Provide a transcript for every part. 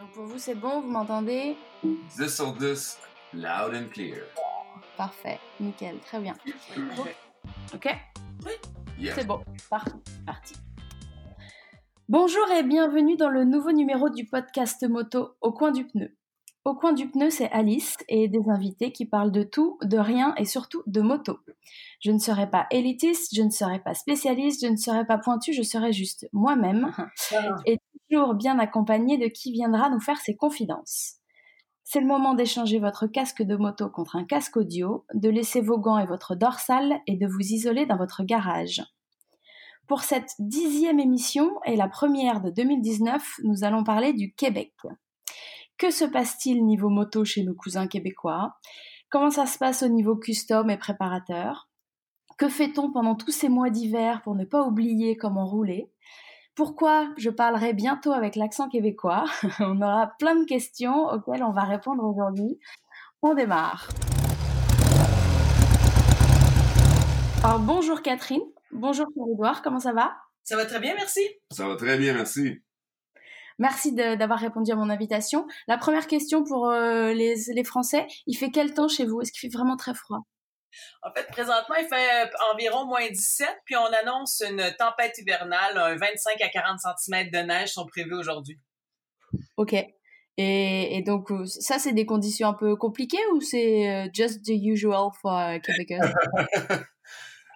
Donc pour vous, c'est bon, vous m'entendez? 10 sur 10, loud and clear. Parfait, nickel, très bien. Ok Yeah. C'est bon, parti. parti. Bonjour et bienvenue dans le nouveau numéro du podcast moto Au coin du pneu. Au coin du pneu, c'est Alice et des invités qui parlent de tout, de rien et surtout de moto. Je ne serai pas élitiste, je ne serai pas spécialiste, je ne serai pas pointu, je serai juste moi-même et toujours bien accompagnée de qui viendra nous faire ses confidences. C'est le moment d'échanger votre casque de moto contre un casque audio, de laisser vos gants et votre dorsale et de vous isoler dans votre garage. Pour cette dixième émission et la première de 2019, nous allons parler du Québec. Que se passe-t-il niveau moto chez nos cousins québécois? Comment ça se passe au niveau custom et préparateur? Que fait-on pendant tous ces mois d'hiver pour ne pas oublier comment rouler? Pourquoi je parlerai bientôt avec l'accent québécois On aura plein de questions auxquelles on va répondre aujourd'hui. On démarre. Alors bonjour Catherine, bonjour Pierre-Edouard, comment ça va? Ça va très bien, merci. Ça va très bien, merci. Merci d'avoir répondu à mon invitation. La première question pour euh, les, les Français, il fait quel temps chez vous? Est-ce qu'il fait vraiment très froid? En fait, présentement, il fait euh, environ moins 17, puis on annonce une tempête hivernale. Un 25 à 40 cm de neige sont prévus aujourd'hui. Ok. Et, et donc, euh, ça, c'est des conditions un peu compliquées ou c'est euh, just the usual for Québécois?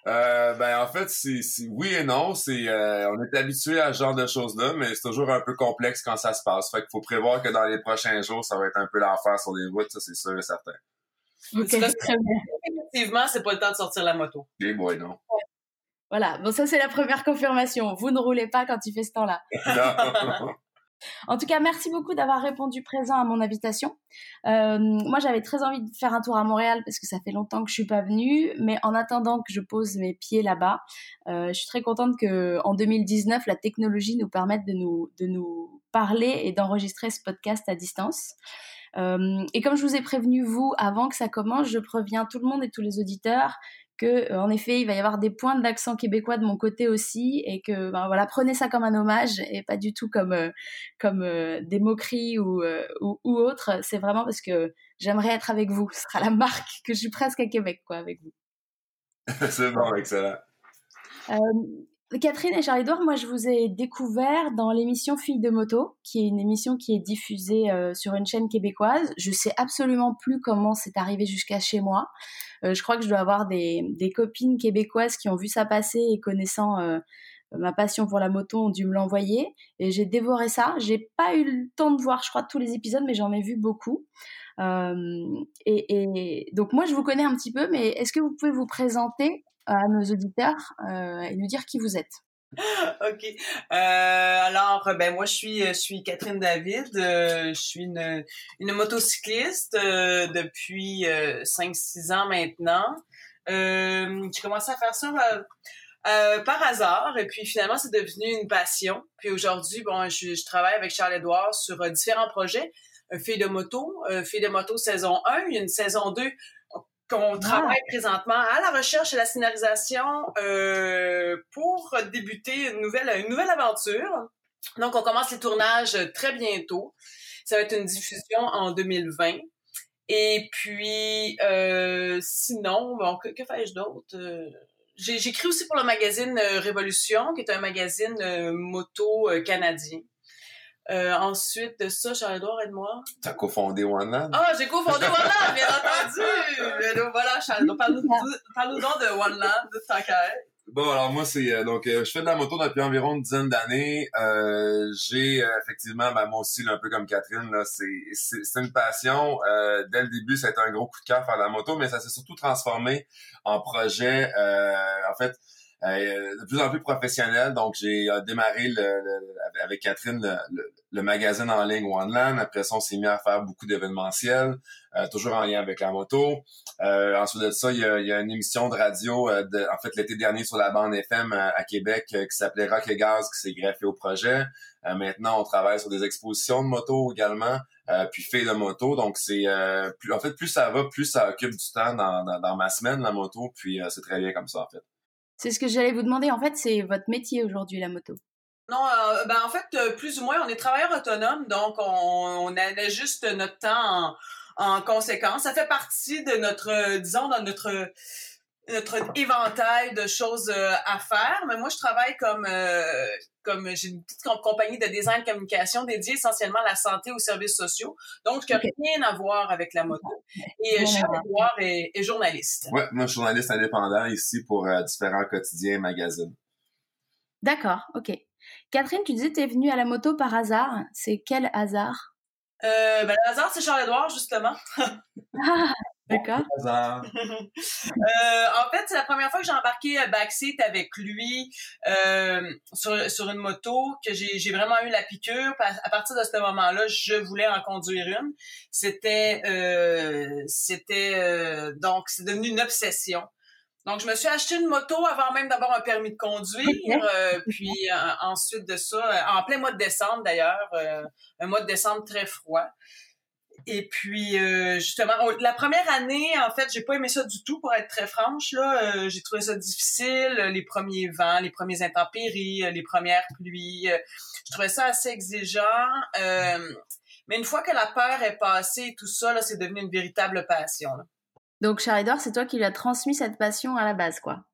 Euh, ben en fait, c'est c'est- oui et non. C'est euh, on est habitué à ce genre de choses-là, mais c'est toujours un peu complexe quand ça se passe. Fait qu'il faut prévoir que dans les prochains jours, ça va être un peu l'enfer sur les routes, ça c'est sûr et certain. Ok, C'est très bien. Effectivement, c'est pas le temps de sortir la moto. Les boys, non. Voilà, bon, ça, c'est la première confirmation. Vous ne roulez pas quand il fait ce temps-là. En tout cas, merci beaucoup d'avoir répondu présent à mon invitation. Euh, moi, j'avais très envie de faire un tour à Montréal parce que ça fait longtemps que je suis pas venue, mais en attendant que je pose mes pieds là-bas, euh, je suis très contente que en 2019, la technologie nous permette de nous de nous parler et d'enregistrer ce podcast à distance. Euh, et comme je vous ai prévenu vous avant que ça commence, je préviens tout le monde et tous les auditeurs que euh, en effet il va y avoir des points d'accent québécois de mon côté aussi et que ben, voilà prenez ça comme un hommage et pas du tout comme euh, comme euh, des moqueries ou, ou ou autre. C'est vraiment parce que j'aimerais être avec vous. Ce sera la marque que je suis presque à Québec quoi avec vous. C'est bon, excellent. Catherine et Charles-Édouard, moi je vous ai découvert dans l'émission Filles de moto, qui est une émission qui est diffusée euh, sur une chaîne québécoise. Je sais absolument plus comment c'est arrivé jusqu'à chez moi. Euh, je crois que je dois avoir des, copines québécoises qui ont vu ça passer et connaissant euh, ma passion pour la moto ont dû me l'envoyer. Et j'ai dévoré ça. J'ai pas eu le temps de voir, je crois, tous les épisodes, mais j'en ai vu beaucoup. Et donc moi je vous connais un petit peu, mais est-ce que vous pouvez vous présenter à nos auditeurs euh, et nous dire qui vous êtes. OK. Euh, alors, ben moi, je suis, Catherine David. Euh, je suis une, motocycliste depuis euh, 5-6 ans maintenant. J'ai commencé à faire ça par hasard et puis finalement, c'est devenu une passion. Puis aujourd'hui, bon, je, travaille avec Charles-Édouard sur différents projets. Fille de moto, Fille de moto saison 1, il y a une saison 2 qu'on travaille présentement à la recherche et la scénarisation euh, pour débuter une nouvelle, une nouvelle aventure. Donc, on commence les tournages très bientôt. Ça va être une diffusion en 2020. Et puis, euh, sinon, bon, que, que fais-je d'autre? Euh, j'ai- J'écris aussi pour le magazine euh, Révolution, qui est un magazine euh, moto euh, canadien. Euh, ensuite de ça, Charles-Édouard, aide-moi. T'as cofondé One Land? Ah, j'ai cofondé One Land, bien entendu! Mais donc, voilà, Charles, donc, parle-nous parle donc de One Land, de être. Bon, alors moi, c'est euh, donc euh, je fais de la moto depuis environ une dizaine d'années. Euh, j'ai euh, effectivement, ben, moi aussi, là, un peu comme Catherine, là, c'est c'est c'est une passion. Euh, dès le début, ça a été un gros coup de cœur faire de la moto, mais ça s'est surtout transformé en projet. euh, en fait, euh, de plus en plus professionnel. Donc, j'ai euh, démarré le, le- avec Catherine le, le- magazine en ligne One Land. Après ça, on s'est mis à faire beaucoup d'événementiels, euh, toujours en lien avec la moto. Euh, ensuite de ça, il y a, il y a une émission de radio, euh, de- en fait, l'été dernier sur la bande FM euh, à Québec qui s'appelait Rock et Gaz, qui s'est greffé au projet. Maintenant, on travaille sur des expositions de moto également, puis fait de moto. Donc, c'est plus, en fait, plus ça va, plus ça occupe du temps dans, dans, dans ma semaine, la moto. Puis, c'est très bien comme ça, en fait. C'est ce que j'allais vous demander. En fait, c'est votre métier aujourd'hui, la moto. Non, ben en fait, plus ou moins, on est travailleur autonome, donc on, on juste notre temps en, en, conséquence. Ça fait partie de notre, disons, dans notre notre éventail de choses euh, à faire. Mais moi, je travaille comme euh, comme j'ai une petite compagnie de design de communication dédiée essentiellement à la santé aux services sociaux. Donc, je n'ai rien à voir avec la moto. Et euh, Charles Edouard est, est, journaliste. Oui, moi, je suis journaliste indépendant ici pour différents quotidiens et magazines. D'accord, OK. Catherine, tu disais que tu es venue à la moto par hasard. C'est quel hasard? Euh, ben, le hasard, c'est Charles Edouard, justement. ah, D'accord. euh, en fait, c'est la première fois que j'ai embarqué à backseat avec lui euh, sur, sur une moto, que j'ai vraiment eu la piqûre. À partir de ce moment-là, je voulais en conduire une. C'était euh, c'était euh, donc c'est devenu une obsession. Donc, je me suis acheté une moto avant même d'avoir un permis de conduire. Euh, puis ensuite de ça, en plein mois de décembre d'ailleurs, un mois de décembre très froid. Et puis euh, justement, la première année, en fait, j'ai pas aimé ça du tout, pour être très franche. Là, euh, j'ai trouvé ça difficile, les premiers vents, les premiers intempéries, euh, les premières pluies. je trouvais ça assez exigeant. mais une fois que la peur est passée, tout ça, là, c'est devenu une véritable passion. Donc, Charidor, c'est toi qui lui as transmis cette passion à la base, quoi?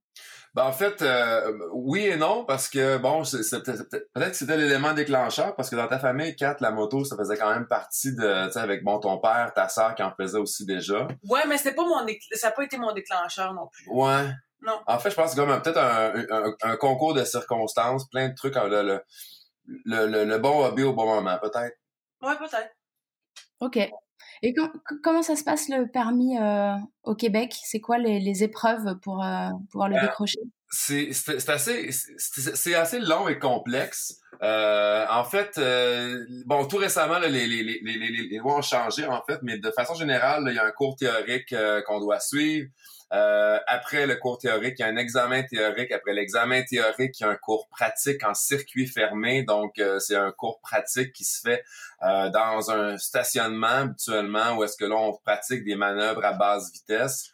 Ben, en fait, euh, oui et non, parce que, bon, peut-être que c'était l'élément déclencheur, parce que dans ta famille, Kat, la moto, ça faisait quand même partie de, tu sais, avec, bon, ton père, ta sœur qui en faisait aussi déjà. Ouais, mais c'était pas mon, ça n'a pas été mon déclencheur non plus. Ouais. Non. En fait, je pense que comme peut-être un, un, concours de circonstances, plein de trucs, le, le, le, le bon hobby au bon moment, peut-être. Ouais, peut-être. OK. Et comment ça se passe le permis euh, au Québec? C'est quoi les, les, épreuves pour euh, pouvoir le décrocher? C'est assez c'est assez long et complexe. Euh, en fait, euh, bon, tout récemment, là, les, les, les, les, lois ont changé en fait, mais de façon générale, il y a un cours théorique qu'on doit suivre. Euh, après le cours théorique, il y a un examen théorique. Après l'examen théorique, il y a un cours pratique en circuit fermé. Donc, euh, c'est un cours pratique qui se fait euh, dans un stationnement habituellement où est-ce que l'on pratique des manœuvres à basse vitesse.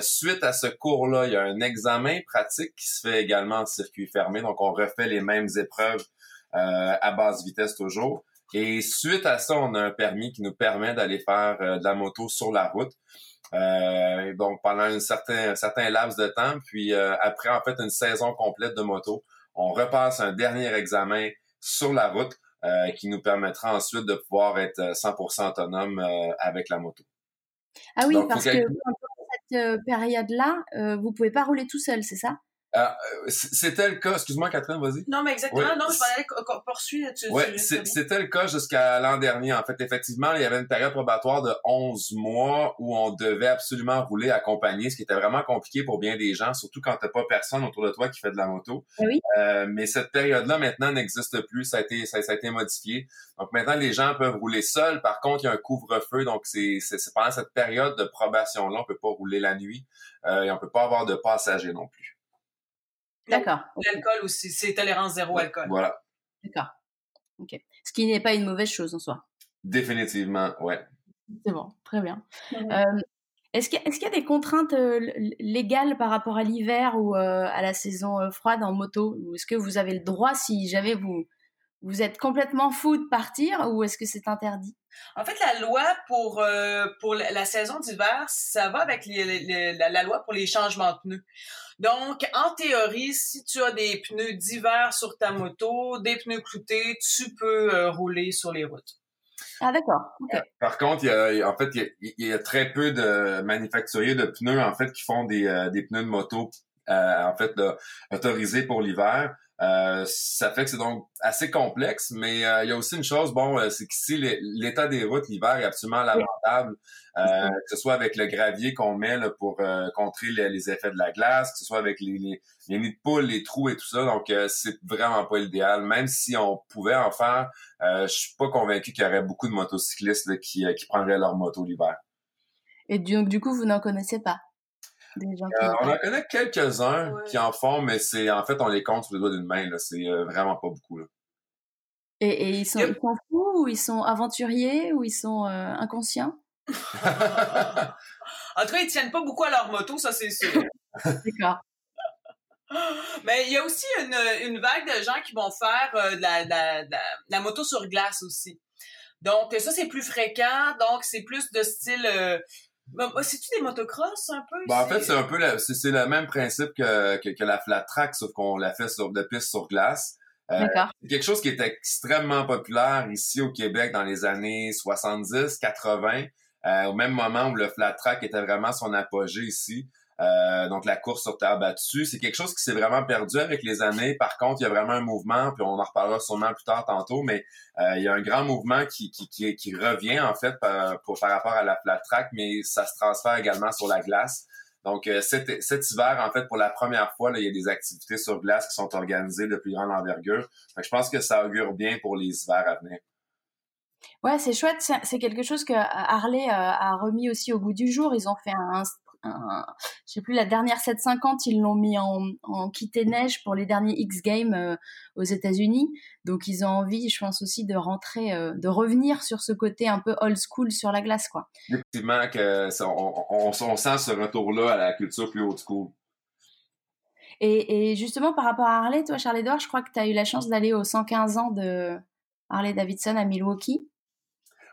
Suite à ce cours-là, il y a un examen pratique qui se fait également en circuit fermé. Donc, on refait les mêmes épreuves à basse vitesse toujours. Et suite à ça, on a un permis qui nous permet d'aller faire de la moto sur la route. Euh, donc pendant un certain, certain laps de temps, puis euh, après en fait une saison complète de moto, on repasse un dernier examen sur la route euh, qui nous permettra ensuite de pouvoir être 100% autonome avec la moto. Ah oui, parce que cette période-là, vous pouvez pas rouler tout seul, c'est ça? euh, c'était le cas, excuse-moi Catherine, vas-y. Non, mais exactement, non, je vais aller poursuivre. Oui, c'était le cas jusqu'à l'an dernier. En fait, effectivement, il y avait une période probatoire de 11 mois où on devait absolument rouler accompagné, ce qui était vraiment compliqué pour bien des gens, surtout quand t'as pas personne autour de toi qui fait de la moto. Ah oui? Euh, mais cette période-là, maintenant, n'existe plus. Ça a été, ça, a été modifié. Donc maintenant, les gens peuvent rouler seuls. Par contre, il y a un couvre-feu. Donc, c'est pendant cette période de probation-là, on peut pas rouler la nuit euh, et on peut pas avoir de passagers non plus. D'accord. L'alcool aussi, c'est tolérance zéro alcool. Voilà. D'accord. Ok. Ce qui n'est pas une mauvaise chose en soi. Définitivement, ouais. C'est bon, très bien. Euh, est-ce qu'il y, y, a des contraintes euh, légales par rapport à l'hiver ou euh, à la saison froide en moto? Ou est-ce que vous avez le droit, si jamais vous, vous êtes complètement fou de partir, ou est-ce que c'est interdit? En fait, la loi pour, pour la saison d'hiver, ça va avec la, la, loi pour les changements de pneus. Donc, en théorie, si tu as des pneus d'hiver sur ta moto, des pneus cloutés, tu peux euh, rouler sur les routes. Ah d'accord. Par contre, il y a, en fait, il y a, très peu de manufacturiers de pneus en fait qui font des, euh, des pneus de moto euh, en fait autorisés pour l'hiver. Euh, ça fait que c'est donc assez complexe, mais euh, il y a aussi une chose, bon, euh, c'est qu'ici, l'état des routes l'hiver est absolument lamentable, que ce soit avec le gravier qu'on met là, pour contrer les, effets de la glace, que ce soit avec les, les, nids de poules, les trous et tout ça. Donc, c'est vraiment pas l'idéal. Même si on pouvait en faire, je suis pas convaincu qu'il y aurait beaucoup de motocyclistes qui, qui prendraient leur moto l'hiver. Et donc, du coup, vous n'en connaissez pas? Euh, on en connaît quelques-uns qui en font, mais c'est en fait on les compte sur les doigts d'une main. C'est euh, vraiment pas beaucoup. Là. Et, et ils, sont, ils, sont, fous ou ils sont aventuriers ou ils sont euh, inconscients? En tout cas, ils tiennent pas beaucoup à leur moto, ça c'est sûr. D'accord. Mais il y a aussi une, une, vague de gens qui vont faire euh, de, la, de, la, moto sur glace aussi. Donc ça c'est plus fréquent, donc c'est plus de style euh, c'est-tu des motocross un peu? Ben, en fait, c'est un peu c'est, le même principe que, que, la flat track, sauf qu'on l'a fait sur de piste sur glace. Euh, c'est quelque chose qui était extrêmement populaire ici au Québec dans les années 70, 80, euh, au même moment où le flat track était vraiment son apogée ici. Euh, donc la course sur terre battue, c'est quelque chose qui s'est vraiment perdu avec les années. Par contre, il y a vraiment un mouvement, puis on en reparlera sûrement plus tard tantôt, mais euh, il y a un grand mouvement qui, qui, qui, qui revient en fait par, pour, par rapport à la flat track, mais ça se transfère également sur la glace. Donc euh, cet, cet, hiver, en fait, pour la première fois, là, il y a des activités sur glace qui sont organisées de plus grande envergure. je pense que ça augure bien pour les hivers à venir. Ouais, c'est chouette. C'est quelque chose que Harley a remis aussi au goût du jour. Ils ont fait un, je sais plus, la dernière 750, ils l'ont mis en, en quitté neige pour les derniers X Games euh, aux États-Unis. Donc ils ont envie, je pense aussi, de rentrer, euh, de revenir sur ce côté un peu old school sur la glace, quoi. Effectivement, que on, sent ce retour-là à la culture plus old school. Et, et, justement, par rapport à Harley, toi, Charles-Édouard, je crois que tu as eu la chance d'aller aux 115 ans de Harley Davidson à Milwaukee.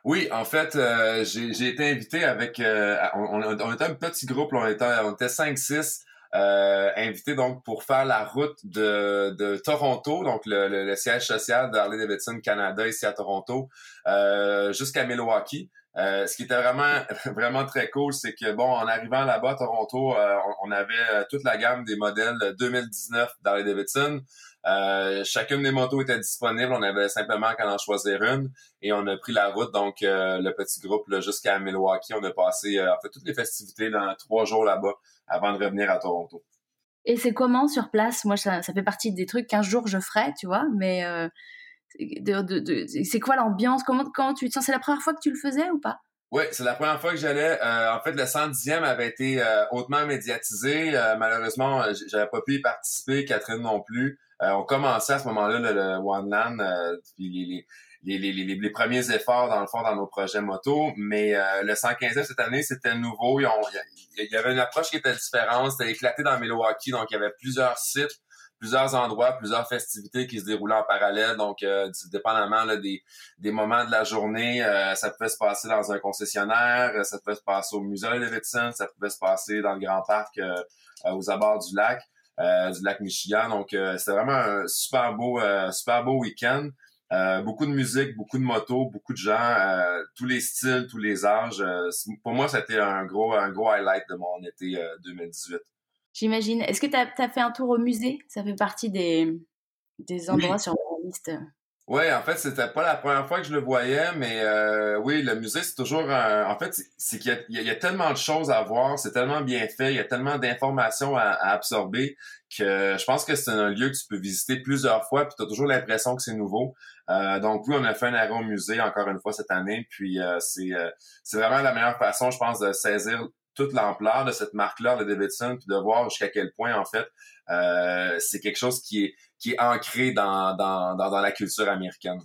Oui, en fait, euh, j'ai été invité avec... Euh, on, était un petit groupe, on était, on était 5-6 euh, invités donc pour faire la route de, Toronto, donc le, siège social d'Harley Davidson Canada ici à Toronto, euh, jusqu'à Milwaukee. Ce qui était vraiment vraiment très cool, c'est que bon, en arrivant là-bas à Toronto, on, avait toute la gamme des modèles 2019 d'Harley Davidson. Euh, chacune des motos était disponible. On avait simplement qu'à en choisir une et on a pris la route. Donc, euh, le petit groupe jusqu'à Milwaukee, on a passé euh, en fait toutes les festivités dans trois jours là-bas avant de revenir à Toronto. Et c'est comment sur place? Moi, ça, ça, fait partie des trucs qu'un jour je ferai, tu vois. Mais de, de, de, c'est quoi l'ambiance? Comment, comment tu te sens C'est la première fois que tu le faisais ou pas? Oui, c'est la première fois que j'allais. Euh, en fait, le 110e avait été euh, hautement médiatisé. Euh, malheureusement, j'avais pas pu y participer, Catherine non plus. On commençait à ce moment-là le, One Land, les, les, premiers efforts dans le fond dans nos projets moto. Mais le 115e cette année, c'était nouveau. Il y avait une approche qui était différente. C'était éclaté dans Milwaukee, donc il y avait plusieurs sites plusieurs endroits, plusieurs festivités qui se déroulaient en parallèle. Donc, euh, dépendamment là, des, moments de la journée, euh, ça pouvait se passer dans un concessionnaire, ça pouvait se passer au musée de Davidson, ça pouvait se passer dans le grand parc euh, aux abords du lac, du lac Michigan. Donc, c'était vraiment un super beau, super beau week-end. beaucoup de musique, beaucoup de motos, beaucoup de gens, tous les styles, tous les âges. pour moi, c'était un gros, un gros highlight de mon été 2018. J'imagine. Est-ce que tu as, fait un tour au musée? Ça fait partie des, des endroits sur la liste. Oui, en fait, c'était pas la première fois que je le voyais, mais euh, oui, le musée, c'est toujours En fait, c'est qu'il y, a tellement de choses à voir, c'est tellement bien fait, il y a tellement d'informations à, absorber que je pense que c'est un lieu que tu peux visiter plusieurs fois, puis tu as toujours l'impression que c'est nouveau. Euh, donc oui, on a fait un arrêt au musée encore une fois cette année, puis euh, c'est c'est vraiment la meilleure façon, je pense, de saisir toute l'ampleur de cette marque-là, le Davidson, puis de voir jusqu'à quel point, en fait, euh, c'est quelque chose qui est, qui est ancré dans, dans, dans la culture américaine.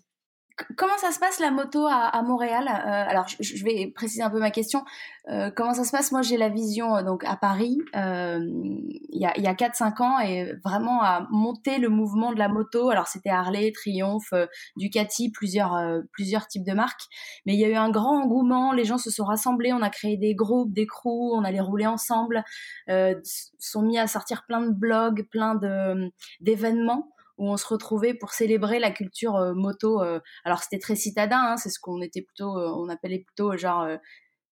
Comment ça se passe la moto à, Montréal? Euh, Alors, je, vais préciser un peu ma question. Euh, comment ça se passe? Moi, j'ai la vision euh, donc à Paris il y a, y a 4-5 ans et vraiment à monter le mouvement de la moto. Alors, c'était Harley, Triumph, Ducati, plusieurs plusieurs types de marques. Mais il y a eu un grand engouement. Les gens se sont rassemblés. On a créé des groupes, des crews. On allait rouler ensemble. sont mis à sortir plein de blogs, plein d'événements où on se retrouvait pour célébrer la culture euh, moto. Euh, alors c'était très citadin, hein, c'est ce qu'on était plutôt, euh, on appelait plutôt genre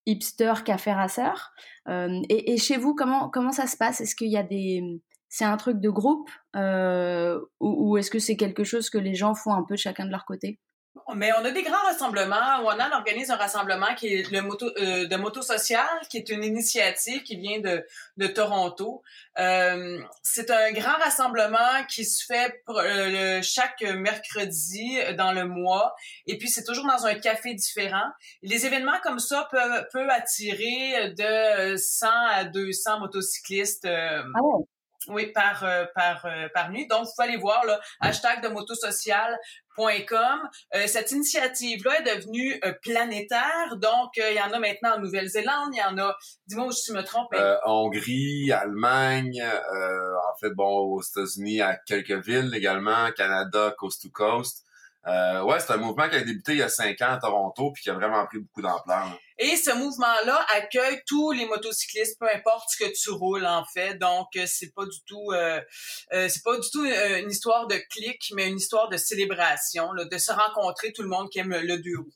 hipster café rasseur. Et, et, chez vous, comment comment ça se passe? Est-ce qu'il y a des c'est un truc de groupe ou, ou est-ce que c'est quelque chose que les gens font un peu chacun de leur côté? Mais on a des grands rassemblements. Wanan organise un rassemblement qui est le moto euh, de moto social, qui est une initiative qui vient de, de Toronto. Euh, c'est un grand rassemblement qui se fait euh, chaque mercredi dans le mois. Et puis c'est toujours dans un café différent. Les événements comme ça peuvent, attirer de 100 à 200 motocyclistes. Ah Oui, par par par nuit. Donc, vous pouvez aller voir là, hashtag de motosocial.com. cette initiative-là est devenue planétaire. Donc, il y en a maintenant en Nouvelle-Zélande, il y en a, dis-moi si je me trompe. Hongrie, Allemagne, en fait, bon, aux États-Unis, à quelques villes également, Canada, coast to coast. Euh, ouais, c'est un mouvement qui a débuté il y a cinq ans à Toronto puis qui a vraiment pris beaucoup d'ampleur. Et ce mouvement-là accueille tous les motocyclistes, peu importe ce que tu roules en fait. Donc euh, c'est pas du tout, euh, euh, c'est pas du tout une histoire de clic, mais une histoire de célébration, là, de se rencontrer tout le monde qui aime le deux roues.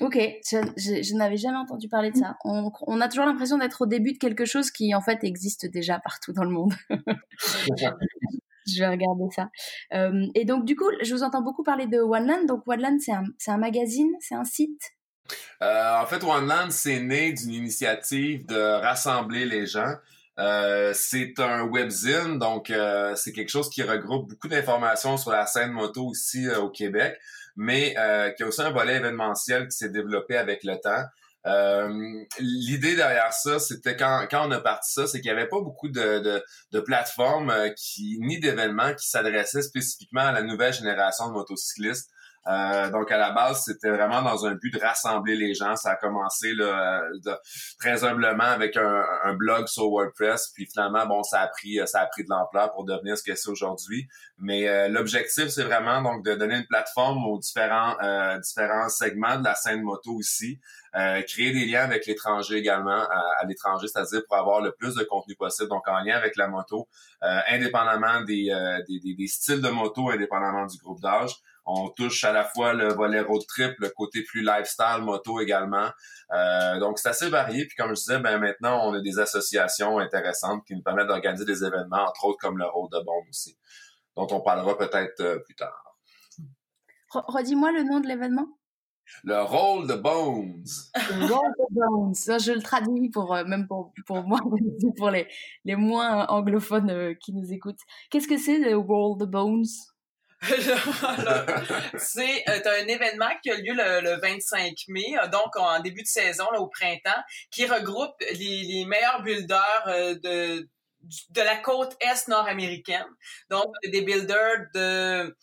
Ok, je, je, n'avais jamais entendu parler de ça. On, on a toujours l'impression d'être au début de quelque chose qui en fait existe déjà partout dans le monde. Je vais regarder ça. Euh, et donc, du coup, je vous entends beaucoup parler de OneLand. Donc, OneLand, c'est un, un, magazine, c'est un site? Euh, En fait, OneLand, c'est né d'une initiative de rassembler les gens. Euh, c'est un webzine, donc c'est quelque chose qui regroupe beaucoup d'informations sur la scène moto ici au Québec, mais qui a aussi un volet événementiel qui s'est développé avec le temps. Euh, l'idée derrière ça, c'était quand, quand on a parti ça, c'est qu'il n'y avait pas beaucoup de, de, de plateformes euh, qui, ni d'événements qui s'adressaient spécifiquement à la nouvelle génération de motocyclistes. Euh, donc à la base, c'était vraiment dans un but de rassembler les gens. Ça a commencé là, de, très humblement avec un, un, blog sur WordPress, puis finalement, bon, ça a pris ça a pris de l'ampleur pour devenir ce que c'est aujourd'hui. Mais l'objectif, c'est vraiment donc de donner une plateforme aux différents euh, différents segments de la scène moto ici, euh, créer des liens avec l'étranger également, à, l'étranger, c'est-à-dire pour avoir le plus de contenu possible, donc en lien avec la moto, euh, indépendamment des, euh, des, des, des, styles de moto, indépendamment du groupe d'âge. On touche à la fois le volet road trip, le côté plus lifestyle moto également. donc c'est assez varié. Puis comme je disais, ben maintenant on a des associations intéressantes qui nous permettent d'organiser des événements, entre autres comme le Road de Bombe aussi, dont on parlera peut-être plus tard. Redis-moi le nom de l'événement. Le Roll the Bones. Roll the Bones. Ça, je le traduis pour, euh, même pour, pour moi, pour les, les moins anglophones euh, qui nous écoutent. Qu'est-ce que c'est le Roll the Bones? c'est euh, un événement qui a lieu le, 25 mai, donc en début de saison, là, au printemps, qui regroupe les, les meilleurs builders de de la côte est nord-américaine. Donc, des builders de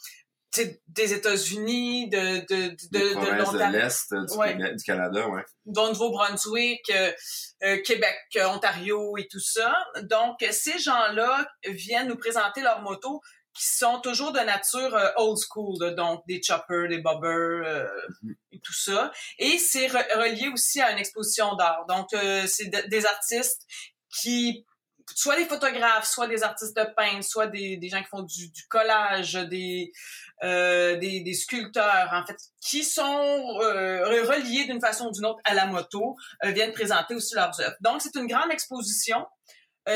des États-Unis, de, de, de, de l'Est du, Canada, ouais. Dont Nouveau-Brunswick, euh, euh, Québec, Ontario et tout ça. Donc, ces gens-là viennent nous présenter leurs motos qui sont toujours de nature euh, old school, donc des choppers, des bobbers mm-hmm. et tout ça. Et c'est relié aussi à une exposition d'art. Donc, c'est des artistes qui soit des photographes, soit des artistes de peintre, soit des, des gens qui font du, du collage, des, euh, des, sculpteurs, en fait, qui sont euh, reliés d'une façon ou d'une autre à la moto, euh, viennent présenter aussi leurs œuvres. Donc, c'est une grande exposition.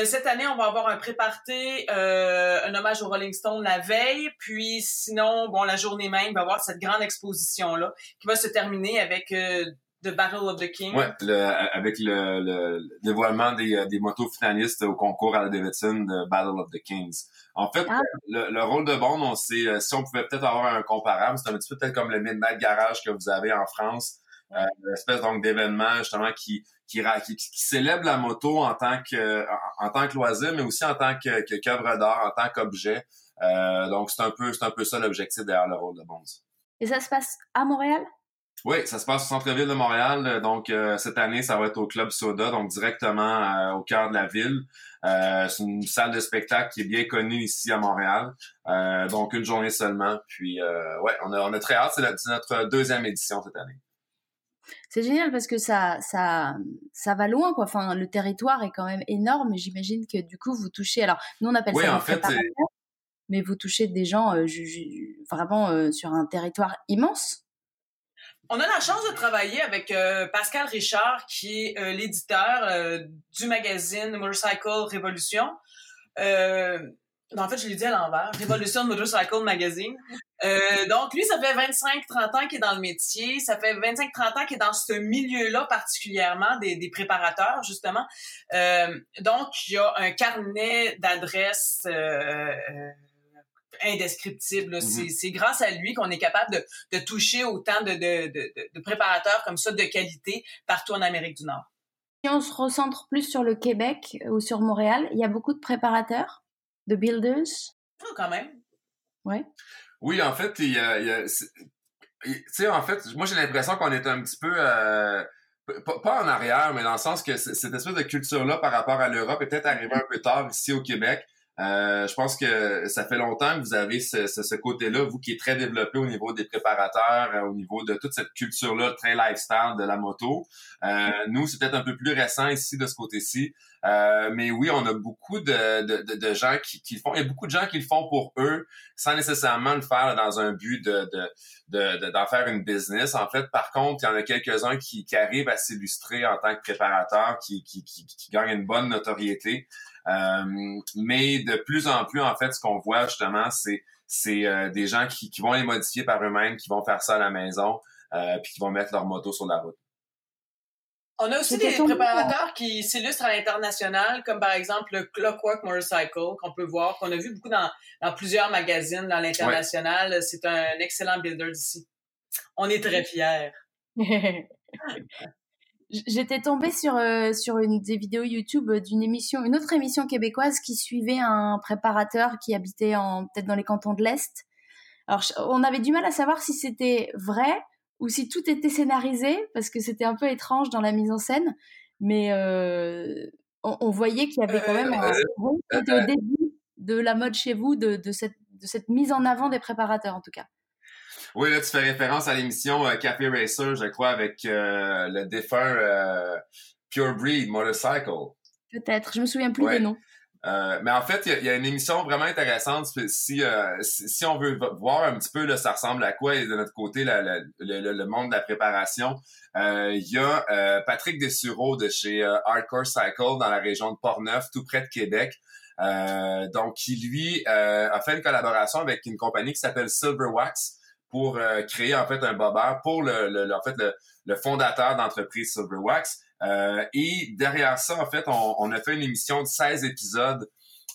Cette année, on va avoir un préparté, un hommage au Rolling Stone la veille, puis sinon, bon, la journée même, il va avoir cette grande exposition-là qui va se terminer avec The Battle of the King. Ouais, avec le, le, dévoilement des, euh, des motos finalistes au concours à la Davidson de Battle of the Kings. En fait, ah. le, le, rôle de Bond, on sait, euh, si on pouvait peut-être avoir un comparable, c'est un petit peu peut-être comme le Midnight Garage que vous avez en France, euh, une espèce donc d'événement justement qui, qui, qui, qui, célèbre la moto en tant que en, tant que loisir, mais aussi en tant que, que qu'œuvre d'art, en tant qu'objet. Euh, donc c'est un peu c'est un peu ça l'objectif derrière le rôle de Bond. Et ça se passe à Montréal? Oui, ça se passe au centre-ville de Montréal. Donc euh, cette année, ça va être au Club Soda, donc directement euh, au cœur de la ville. Euh, c'est une salle de spectacle qui est bien connue ici à Montréal. donc une journée seulement. Puis ouais, on a, on a très hâte. C'est notre deuxième édition cette année. C'est génial parce que ça, ça, ça va loin, quoi. Enfin, le territoire est quand même énorme. J'imagine que du coup, vous touchez. Alors, nous, on appelle ça en fait, mais vous touchez des gens vraiment sur un territoire immense. On a la chance de travailler avec euh, Pascal Richard, qui est euh, l'éditeur euh, du magazine Motorcycle Revolution. en fait, je l'ai dit à l'envers. Revolution Motorcycle Magazine. donc, lui, ça fait 25-30 ans qu'il est dans le métier. Ça fait 25-30 ans qu'il est dans ce milieu-là particulièrement, des, des préparateurs, justement. donc, il y a un carnet d'adresses indescriptible. Mm-hmm. C'est grâce à lui qu'on est capable de, de toucher autant de, de, de, de, préparateurs comme ça de qualité partout en Amérique du Nord. Si on se recentre plus sur le Québec ou sur Montréal, il y a beaucoup de préparateurs, de builders? Oh, quand même. Ouais. Oui, en fait, il y a, il y a tu sais, en fait, moi j'ai l'impression qu'on est un petit peu euh, pas, en arrière, mais dans le sens que cette espèce de culture-là par rapport à l'Europe est peut-être arrivée un peu tard ici au Québec. Euh, je pense que ça fait longtemps que vous avez ce, ce, côté-là, vous qui est très développé au niveau des préparateurs, euh, au niveau de toute cette culture-là très lifestyle de la moto. Euh, nous, c'est peut-être un peu plus récent ici de ce côté-ci. Euh, mais oui, on a beaucoup de, de, de, gens qui, qui, le font. Il y a beaucoup de gens qui le font pour eux, sans nécessairement le faire dans un but de, de, d'en faire une business. En fait, par contre, il y en a quelques-uns qui, qui arrivent à s'illustrer en tant que préparateur, qui, qui, qui, qui gagnent une bonne notoriété. Euh, mais de plus en plus, en fait, ce qu'on voit justement, c'est c'est euh, des gens qui, qui vont les modifier par eux-mêmes, qui vont faire ça à la maison, euh, puis qui vont mettre leur moto sur la route. On a aussi des préparateurs qui s'illustrent à l'international, comme par exemple le Clockwork Motorcycle, qu'on peut voir, qu'on a vu beaucoup dans, dans plusieurs magazines dans l'international. C'est un excellent builder d'ici. On est très fiers. J'étais tombée sur euh, sur une des vidéos YouTube d'une émission, une autre émission québécoise qui suivait un préparateur qui habitait en peut-être dans les cantons de l'Est. Alors on avait du mal à savoir si c'était vrai ou si tout était scénarisé parce que c'était un peu étrange dans la mise en scène, mais euh, on, voyait qu'il y avait quand même un euh, au début de la mode chez vous de, de cette de cette mise en avant des préparateurs en tout cas. Oui, là, tu fais référence à l'émission euh, Café Racer, je crois, avec euh, le défunt euh, Pure Breed Motorcycle. Peut-être, je me souviens plus des noms. mais en fait, il y, a une émission vraiment intéressante. Si, si, on veut voir un petit peu, là, ça ressemble à quoi et de notre côté, le, monde de la préparation, il y a Patrick Dessureau de chez Hardcore Cycle dans la région de Portneuf, tout près de Québec. donc, qui lui a fait une collaboration avec une compagnie qui s'appelle Silver Wax pour euh, créer en fait un bobber pour le, le, en fait le, fondateur d'entreprise Silverwax. Euh, et derrière ça, en fait, on, on, a fait une émission de 16 épisodes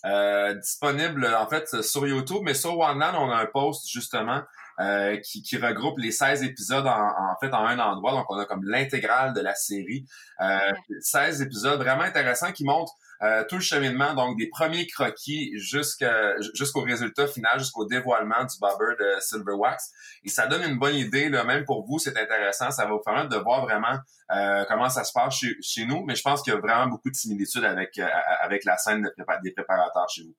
euh, disponible en fait sur YouTube, mais sur OneLand, on a un post justement euh, qui, qui, regroupe les 16 épisodes en, en, fait en un endroit. Donc, on a comme l'intégrale de la série. Euh, 16 épisodes vraiment intéressants qui montrent euh, tout le cheminement, donc des premiers croquis jusqu'au résultat final, jusqu'au dévoilement du bobber de Silverwax. Et ça donne une bonne idée, là, même pour vous, c'est intéressant. Ça va vous permettre de voir vraiment euh, comment ça se passe chez, chez, nous. Mais je pense qu'il y a vraiment beaucoup de similitudes avec, euh, avec la scène des préparateurs chez vous.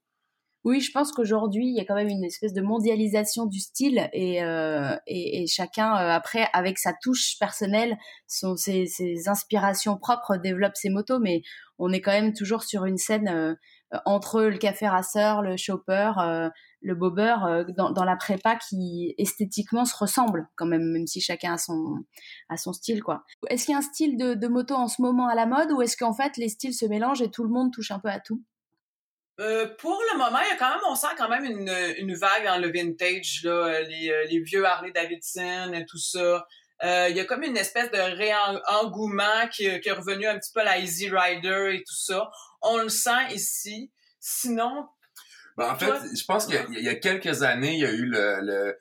Oui, je pense qu'aujourd'hui, il y a quand même une espèce de mondialisation du style et, euh, et, et, chacun, euh, après, avec sa touche personnelle, son, ses, ses, inspirations propres, développe ses motos, mais on est quand même toujours sur une scène euh, entre le café racer, le chopper, euh, le bobber, dans, dans, la prépa qui esthétiquement se ressemble quand même, même si chacun a son, a son style. quoi. Est-ce qu'il y a un style de, de moto en ce moment à la mode ou est-ce qu'en fait les styles se mélangent et tout le monde touche un peu à tout? Euh, pour le moment, il y a quand même, on sent quand même une, une vague dans le vintage, là, les, euh, les vieux Harley Davidson et tout ça. Euh, il y a comme une espèce de réengouement qui, qui, est revenu un petit peu à la Easy Rider et tout ça. On le sent ici. Sinon. Ben, en fait, je pense qu'il y, a quelques années, il y a eu le. le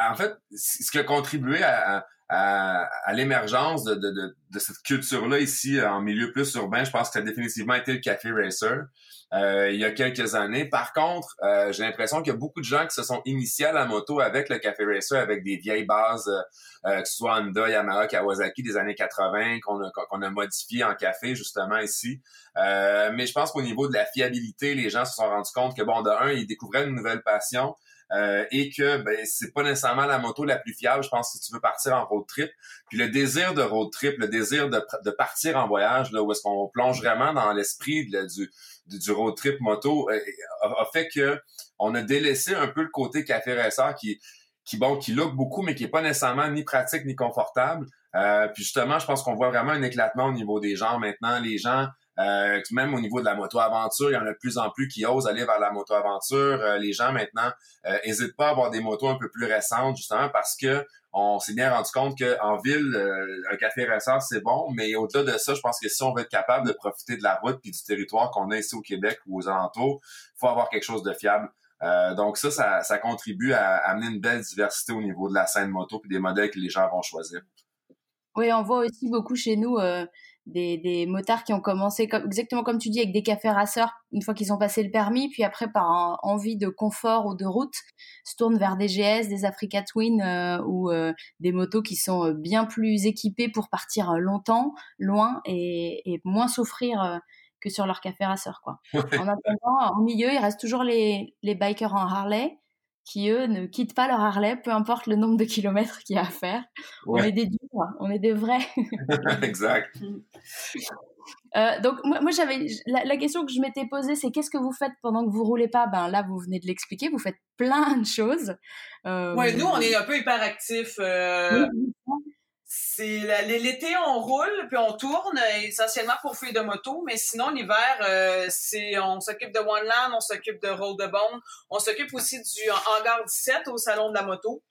en fait, ce qui a contribué à, à, à l'émergence de, de, de, de, cette culture-là ici en milieu plus urbain, je pense que ça a définitivement été le café racer. Euh, il y a quelques années. Par contre, euh, j'ai l'impression qu'il y a beaucoup de gens qui se sont initiés à la moto avec le Café Racer, avec des vieilles bases, euh, que ce soit Honda, Yamaha, Kawasaki des années 80, qu'on a, qu'on a modifié en café justement ici. mais je pense qu'au niveau de la fiabilité, les gens se sont rendus compte que, bon, de un, ils découvraient une nouvelle passion. Euh, et que ben c'est pas nécessairement la moto la plus fiable, je pense, si tu veux partir en road trip. Puis le désir de road trip, le désir de, de partir en voyage, là où est-ce qu'on plonge vraiment dans l'esprit du, du, road trip moto, euh, a, fait que on a délaissé un peu le côté café racer qui qui bon qui look beaucoup mais qui est pas nécessairement ni pratique ni confortable. Euh, puis justement, je pense qu'on voit vraiment un éclatement au niveau des gens maintenant. Les gens euh, même au niveau de la moto-aventure, il y en a de plus en plus qui osent aller vers la moto-aventure. Euh, les gens maintenant n'hésitent pas à avoir des motos un peu plus récentes, justement parce que on s'est bien rendu compte qu'en ville, un café récent, c'est bon, mais au-delà de ça, je pense que si on veut être capable de profiter de la route puis du territoire qu'on a ici au Québec ou aux alentours, il faut avoir quelque chose de fiable. donc ça, ça, ça, contribue à amener une belle diversité au niveau de la scène moto puis des modèles que les gens vont choisir. Oui, on voit aussi beaucoup chez nous des, des, motards qui ont commencé comme, exactement comme tu dis avec des cafés raceurs une fois qu'ils ont passé le permis, puis après par envie de confort ou de route se tournent vers des GS, des Africa Twin euh, ou euh, des motos qui sont euh, bien plus équipées pour partir longtemps, loin et, et moins souffrir que sur leur café racer quoi. en attendant, en milieu, il reste toujours les, les bikers en Harley qui eux ne quittent pas leur Harley, peu importe le nombre de kilomètres qu'il y a à faire. On est des durs, on est des vrais. exact. Euh, donc moi, moi j'avais la, question que je m'étais posée, c'est qu'est-ce que vous faites pendant que vous roulez pas? Ben là, vous venez de l'expliquer, vous faites plein de choses. Euh... Ouais, nous on est un peu hyper actifs. Euh c'est l'été on roule puis on tourne essentiellement pour faire de moto mais sinon l'hiver euh, c'est on s'occupe de One Land on s'occupe de Roll de Bone. On s'occupe aussi du hangar 17 au salon de la moto.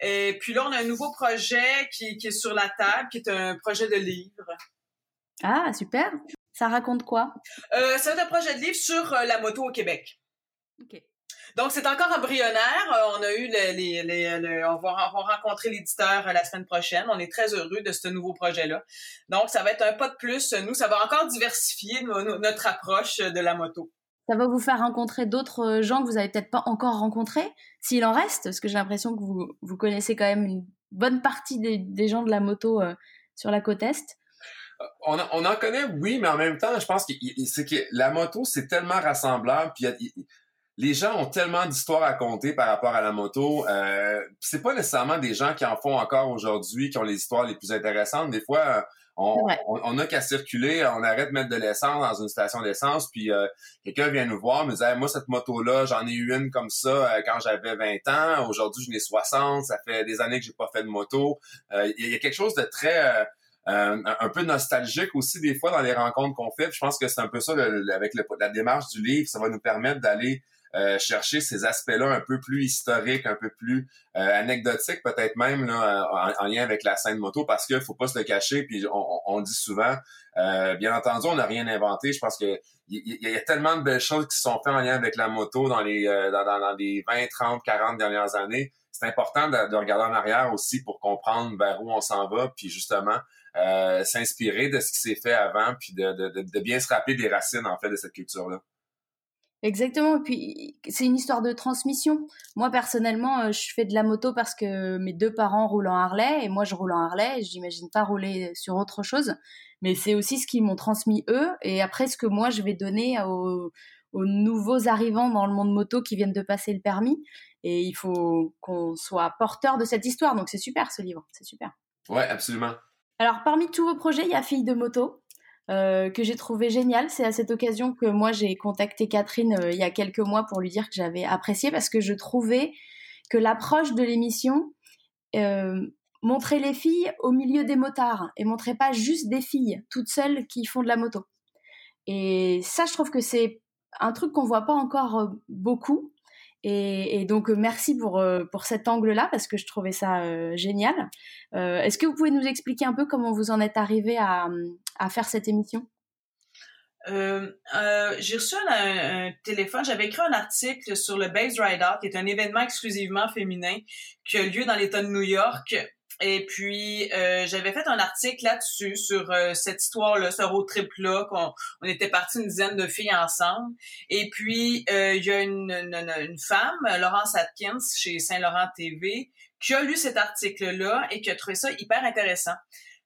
Et puis là on a un nouveau projet qui, qui est sur la table qui est un projet de livre. Ah super. Ça raconte quoi? Euh, c'est un projet de livre sur euh, la moto au Québec. Ok donc, c'est encore embryonnaire. Euh, on a eu les, les, on, va, rencontrer l'éditeur euh, la semaine prochaine. On est très heureux de ce nouveau projet-là. Donc, ça va être un pas de plus. Nous, ça va encore diversifier notre approche de la moto. Ça va vous faire rencontrer d'autres euh, gens que vous n'avez peut-être pas encore rencontrés, s'il en reste, parce que j'ai l'impression que vous, vous connaissez quand même une bonne partie des, gens de la moto sur la côte Est. On, on, en connaît, oui, mais en même temps, je pense que c'est que la moto, c'est tellement rassemblable, puis les gens ont tellement d'histoires à compter par rapport à la moto. Euh, c'est pas nécessairement des gens qui en font encore aujourd'hui, qui ont les histoires les plus intéressantes. Des fois, on, on, a qu'à circuler, on arrête de mettre de l'essence dans une station d'essence, puis euh, quelqu'un vient nous voir, me dit moi cette moto-là, j'en ai eu une comme ça euh, quand j'avais 20 ans. Aujourd'hui, j'en ai 60. Ça fait des années que j'ai pas fait de moto. Euh, il y, a quelque chose de très un peu nostalgique aussi des fois dans les rencontres qu'on fait. je pense que c'est un peu ça avec la démarche du livre, ça va nous permettre d'aller euh, chercher ces aspects-là un peu plus historiques, un peu plus euh, anecdotiques, peut-être même là, en, lien avec la scène moto, parce qu'il faut pas se le cacher. Puis on, on dit souvent, euh, bien entendu, on n'a rien inventé. Je pense que il y, a tellement de belles choses qui sont faites en lien avec la moto dans les dans, dans, les 20, 30, 40 dernières années. C'est important de, de, regarder en arrière aussi pour comprendre vers où on s'en va, puis justement euh, s'inspirer de ce qui s'est fait avant, puis de, de, de, bien se rappeler des racines en fait de cette culture-là. Exactement. Et puis, c'est une histoire de transmission. Moi, personnellement, euh, je fais de la moto parce que mes deux parents roulent en Harley et moi, je roule en Harley. J'imagine pas rouler sur autre chose. Mais c'est aussi ce qu'ils m'ont transmis eux et après ce que moi, je vais donner aux, aux nouveaux arrivants dans le monde moto qui viennent de passer le permis. Et il faut qu'on soit porteur de cette histoire. Donc, c'est super ce livre. C'est super. Ouais, absolument. Alors, parmi tous vos projets, il y a Fille de moto. Euh, que j'ai trouvé génial. C'est à cette occasion que moi j'ai contacté Catherine euh, il y a quelques mois pour lui dire que j'avais apprécié parce que je trouvais que l'approche de l'émission euh, montrait les filles au milieu des motards et montrait pas juste des filles toutes seules qui font de la moto. Et ça, je trouve que c'est un truc qu'on voit pas encore beaucoup. Et, donc merci pour pour cet angle-là parce que je trouvais ça génial. Est-ce que vous pouvez nous expliquer un peu comment vous en êtes arrivé à, à faire cette émission? Euh, euh, j'ai reçu un, téléphone, j'avais écrit un article sur le Base Ride Out, qui est un événement exclusivement féminin qui a lieu dans l'État de New York. Et puis, euh, j'avais fait un article là-dessus, sur cette histoire-là, ce road trip-là, qu'on on était parti une dizaine de filles ensemble. Et puis, il y a une, une, une, femme, Laurence Atkins, chez Saint-Laurent TV, qui a lu cet article-là et qui a trouvé ça hyper intéressant.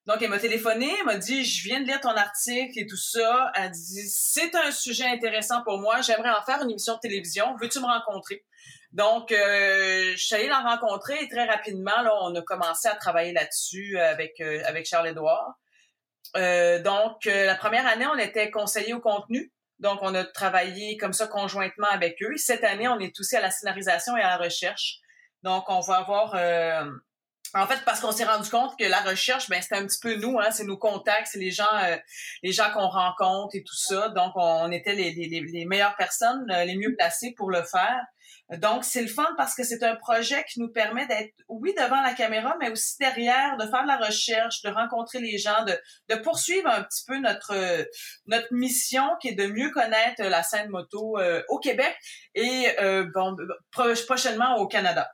Donc, elle m'a téléphoné, elle m'a dit, je viens de lire ton article et tout ça. Elle dit, c'est un sujet intéressant pour moi, j'aimerais en faire une émission de télévision, veux-tu me rencontrer? Donc, euh, je suis allée la rencontrer et très rapidement, là, on a commencé à travailler là-dessus avec, euh, avec Charles-Édouard. Euh, donc, la première année, on était conseiller au contenu. Donc, on a travaillé comme ça conjointement avec eux. Cette année, on est aussi à la scénarisation et à la recherche. Donc, on va avoir en fait, parce qu'on s'est rendu compte que la recherche, ben c'était un petit peu nous, hein, c'est nos contacts, c'est les gens, euh, les gens qu'on rencontre et tout ça. Donc, on, était les, les, les, meilleures personnes, euh, les mieux placées pour le faire. Donc, c'est le fun parce que c'est un projet qui nous permet d'être, oui, devant la caméra, mais aussi derrière, de faire de la recherche, de rencontrer les gens, de, de poursuivre un petit peu notre notre mission qui est de mieux connaître la scène moto euh, au Québec et bon, prochainement au Canada.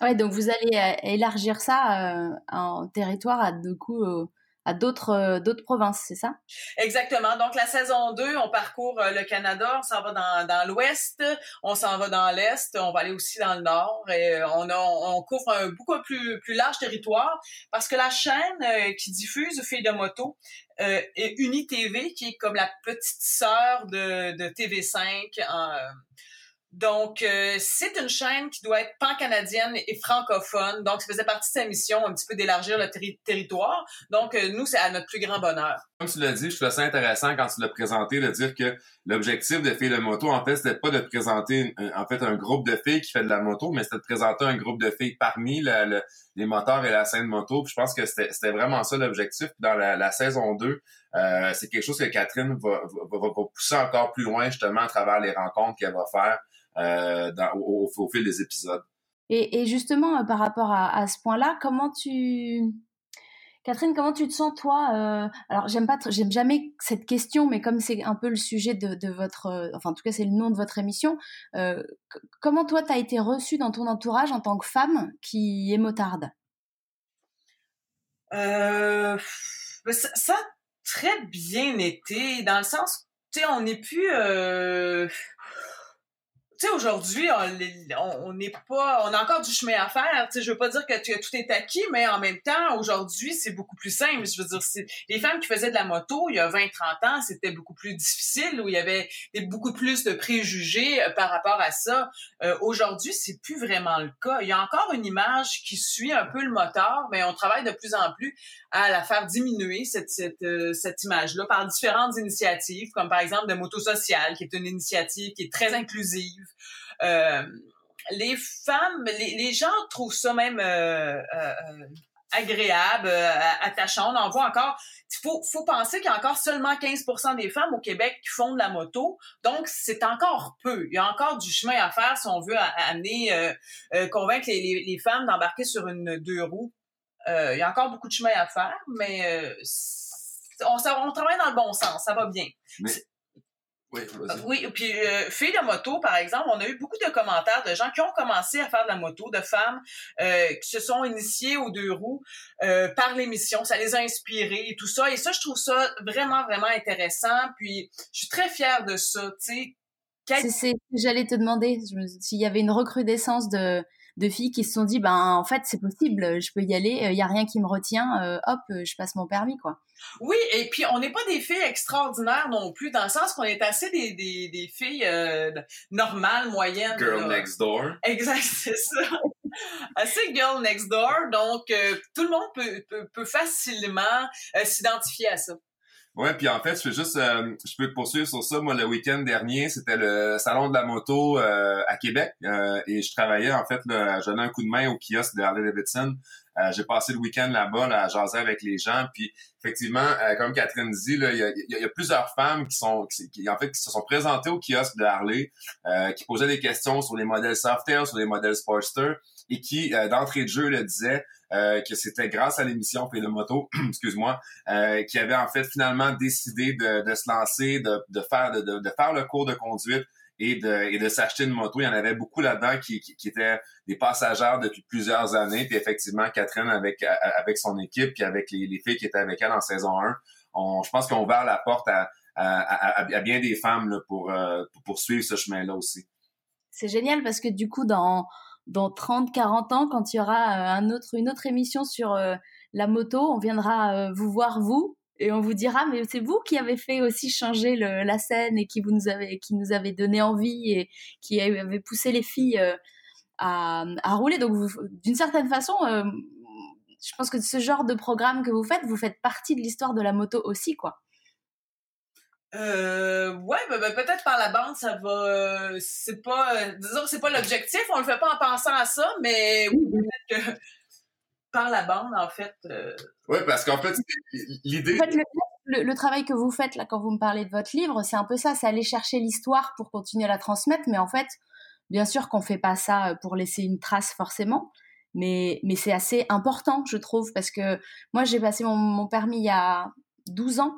Ouais, donc vous allez élargir ça en territoire à du coup à d'autres euh, d'autres provinces, c'est ça? Exactement. Donc la saison 2, on parcourt euh, le Canada, on s'en va dans, dans l'ouest, on s'en va dans l'est, on va aller aussi dans le nord et euh, on on couvre un beaucoup plus plus large territoire parce que la chaîne qui diffuse Filles de moto est UniTV qui est comme la petite sœur de, de TV5 en donc, euh, c'est une chaîne qui doit être pan-canadienne et francophone. Donc, ça faisait partie de sa mission, un petit peu d'élargir le territoire. Donc, euh, nous, c'est à notre plus grand bonheur. Comme tu l'as dit, je trouve ça intéressant quand tu l'as présenté de dire que l'objectif de Filles de moto, en fait, c'était pas de présenter en fait un groupe de filles qui fait de la moto, mais c'était de présenter un groupe de filles parmi les moteurs et la scène moto. Puis je pense que c'était vraiment ça l'objectif. Dans la, saison 2, euh, c'est quelque chose que Catherine va, pousser encore plus loin justement à travers les rencontres qu'elle va faire. Euh, au, fil des épisodes. Et, justement, euh, par rapport à, ce point-là, comment tu... Catherine, comment tu te sens toi euh, Alors j'aime pas, j'aime jamais cette question, mais comme c'est un peu le sujet de, votre, enfin en tout cas c'est le nom de votre émission, comment toi tu as été reçue dans ton entourage en tant que femme qui est motarde ça, ça, a très bien été dans le sens, tu sais, on n'est plus tu sais, aujourd'hui, on n'est pas, on a encore du chemin à faire. Tu sais, je veux pas dire que tout est acquis, mais en même temps, aujourd'hui, c'est beaucoup plus simple. Je veux dire, les femmes qui faisaient de la moto il y a 20, 30 ans, c'était beaucoup plus difficile, où il y avait beaucoup plus de préjugés euh, par rapport à ça. Euh, aujourd'hui, c'est plus vraiment le cas. Il y a encore une image qui suit un peu le moteur, mais on travaille de plus en plus à la faire diminuer cette, cette, euh, cette image-là par différentes initiatives, comme par exemple de Moto Social, qui est une initiative qui est très inclusive. Euh, les femmes, les, les, gens trouvent ça même euh, euh, agréable, attachant. On en voit encore. Il faut, faut penser qu'il y a encore seulement 15% des femmes au Québec qui font de la moto. Donc, c'est encore peu. Il y a encore du chemin à faire si on veut amener, convaincre les, les, les femmes d'embarquer sur une deux roues euh, il y a encore beaucoup de chemin à faire, mais on, travaille dans le bon sens, ça va bien. Oui, oui, puis euh, Fille de moto, par exemple, on a eu beaucoup de commentaires de gens qui ont commencé à faire de la moto, de femmes euh, qui se sont initiées aux deux roues euh, par l'émission. Ça les a inspirés et tout ça. Et ça, je trouve ça vraiment, vraiment intéressant. Puis, je suis très fière de ça, tu sais. C'est j'allais te demander s'il y avait une recrudescence de de filles qui se sont dit ben en fait c'est possible, je peux y aller, il y a rien qui me retient, euh, hop, je passe mon permis quoi. Oui, et puis on n'est pas des filles extraordinaires non plus, dans le sens qu'on est assez des, des, des filles euh, normales, moyennes. Girl next door. Exact, c'est ça. assez girl next door, donc euh, tout le monde peut, peut, peut facilement s'identifier à ça. Ouais, puis en fait, je peux juste, euh, je peux poursuivre sur ça. Moi, le week-end dernier, c'était le salon de la moto euh, à Québec euh, et je travaillais en fait, là, je donnais un coup de main au kiosque de Harley Davidson. J'ai passé le week-end là-bas, là, à jaser avec les gens. Puis effectivement, comme Catherine dit, il y a, y a, plusieurs femmes qui sont, qui, en fait, qui se sont présentées au kiosque de Harley, qui posaient des questions sur les modèles Softail, sur les modèles Sportster, et qui d'entrée de jeu le disaient euh, que c'était grâce à l'émission P de moto, excuse-moi, euh, qui avait en fait finalement décidé de, de se lancer, de, de faire de, de, faire le cours de conduite et de, et de s'acheter une moto. Il y en avait beaucoup là-dedans qui, étaient des passagères depuis plusieurs années. Puis effectivement, Catherine avec avec son équipe, puis avec les, les filles qui étaient avec elle en saison 1, on, je pense qu'on ouvert la porte à, bien des femmes euh, pour poursuivre ce chemin-là aussi. C'est génial parce que du coup, dans dans 30, 40 ans, quand il y aura euh, une autre émission sur euh, la moto, on viendra vous voir vous et on vous dira mais c'est vous qui avez fait aussi changer la scène et qui vous nous avez qui nous avez donné envie et qui avez poussé les filles à, à, rouler. Donc d'une certaine façon, je pense que ce genre de programme que vous faites, vous faites partie de l'histoire de la moto aussi quoi. Euh, ouais, ben, peut-être par la bande, ça va. Euh, c'est pas, euh, disons, c'est pas l'objectif. On le fait pas en pensant à ça, mais oui, peut-être que par la bande, en fait. Euh... Oui, parce qu'en fait, l'idée. En fait, le, le, travail que vous faites là, quand vous me parlez de votre livre, c'est un peu ça. C'est aller chercher l'histoire pour continuer à la transmettre, mais en fait, bien sûr qu'on fait pas ça pour laisser une trace forcément. Mais, mais c'est assez important, je trouve, parce que moi, j'ai passé mon, mon permis il y a 12 ans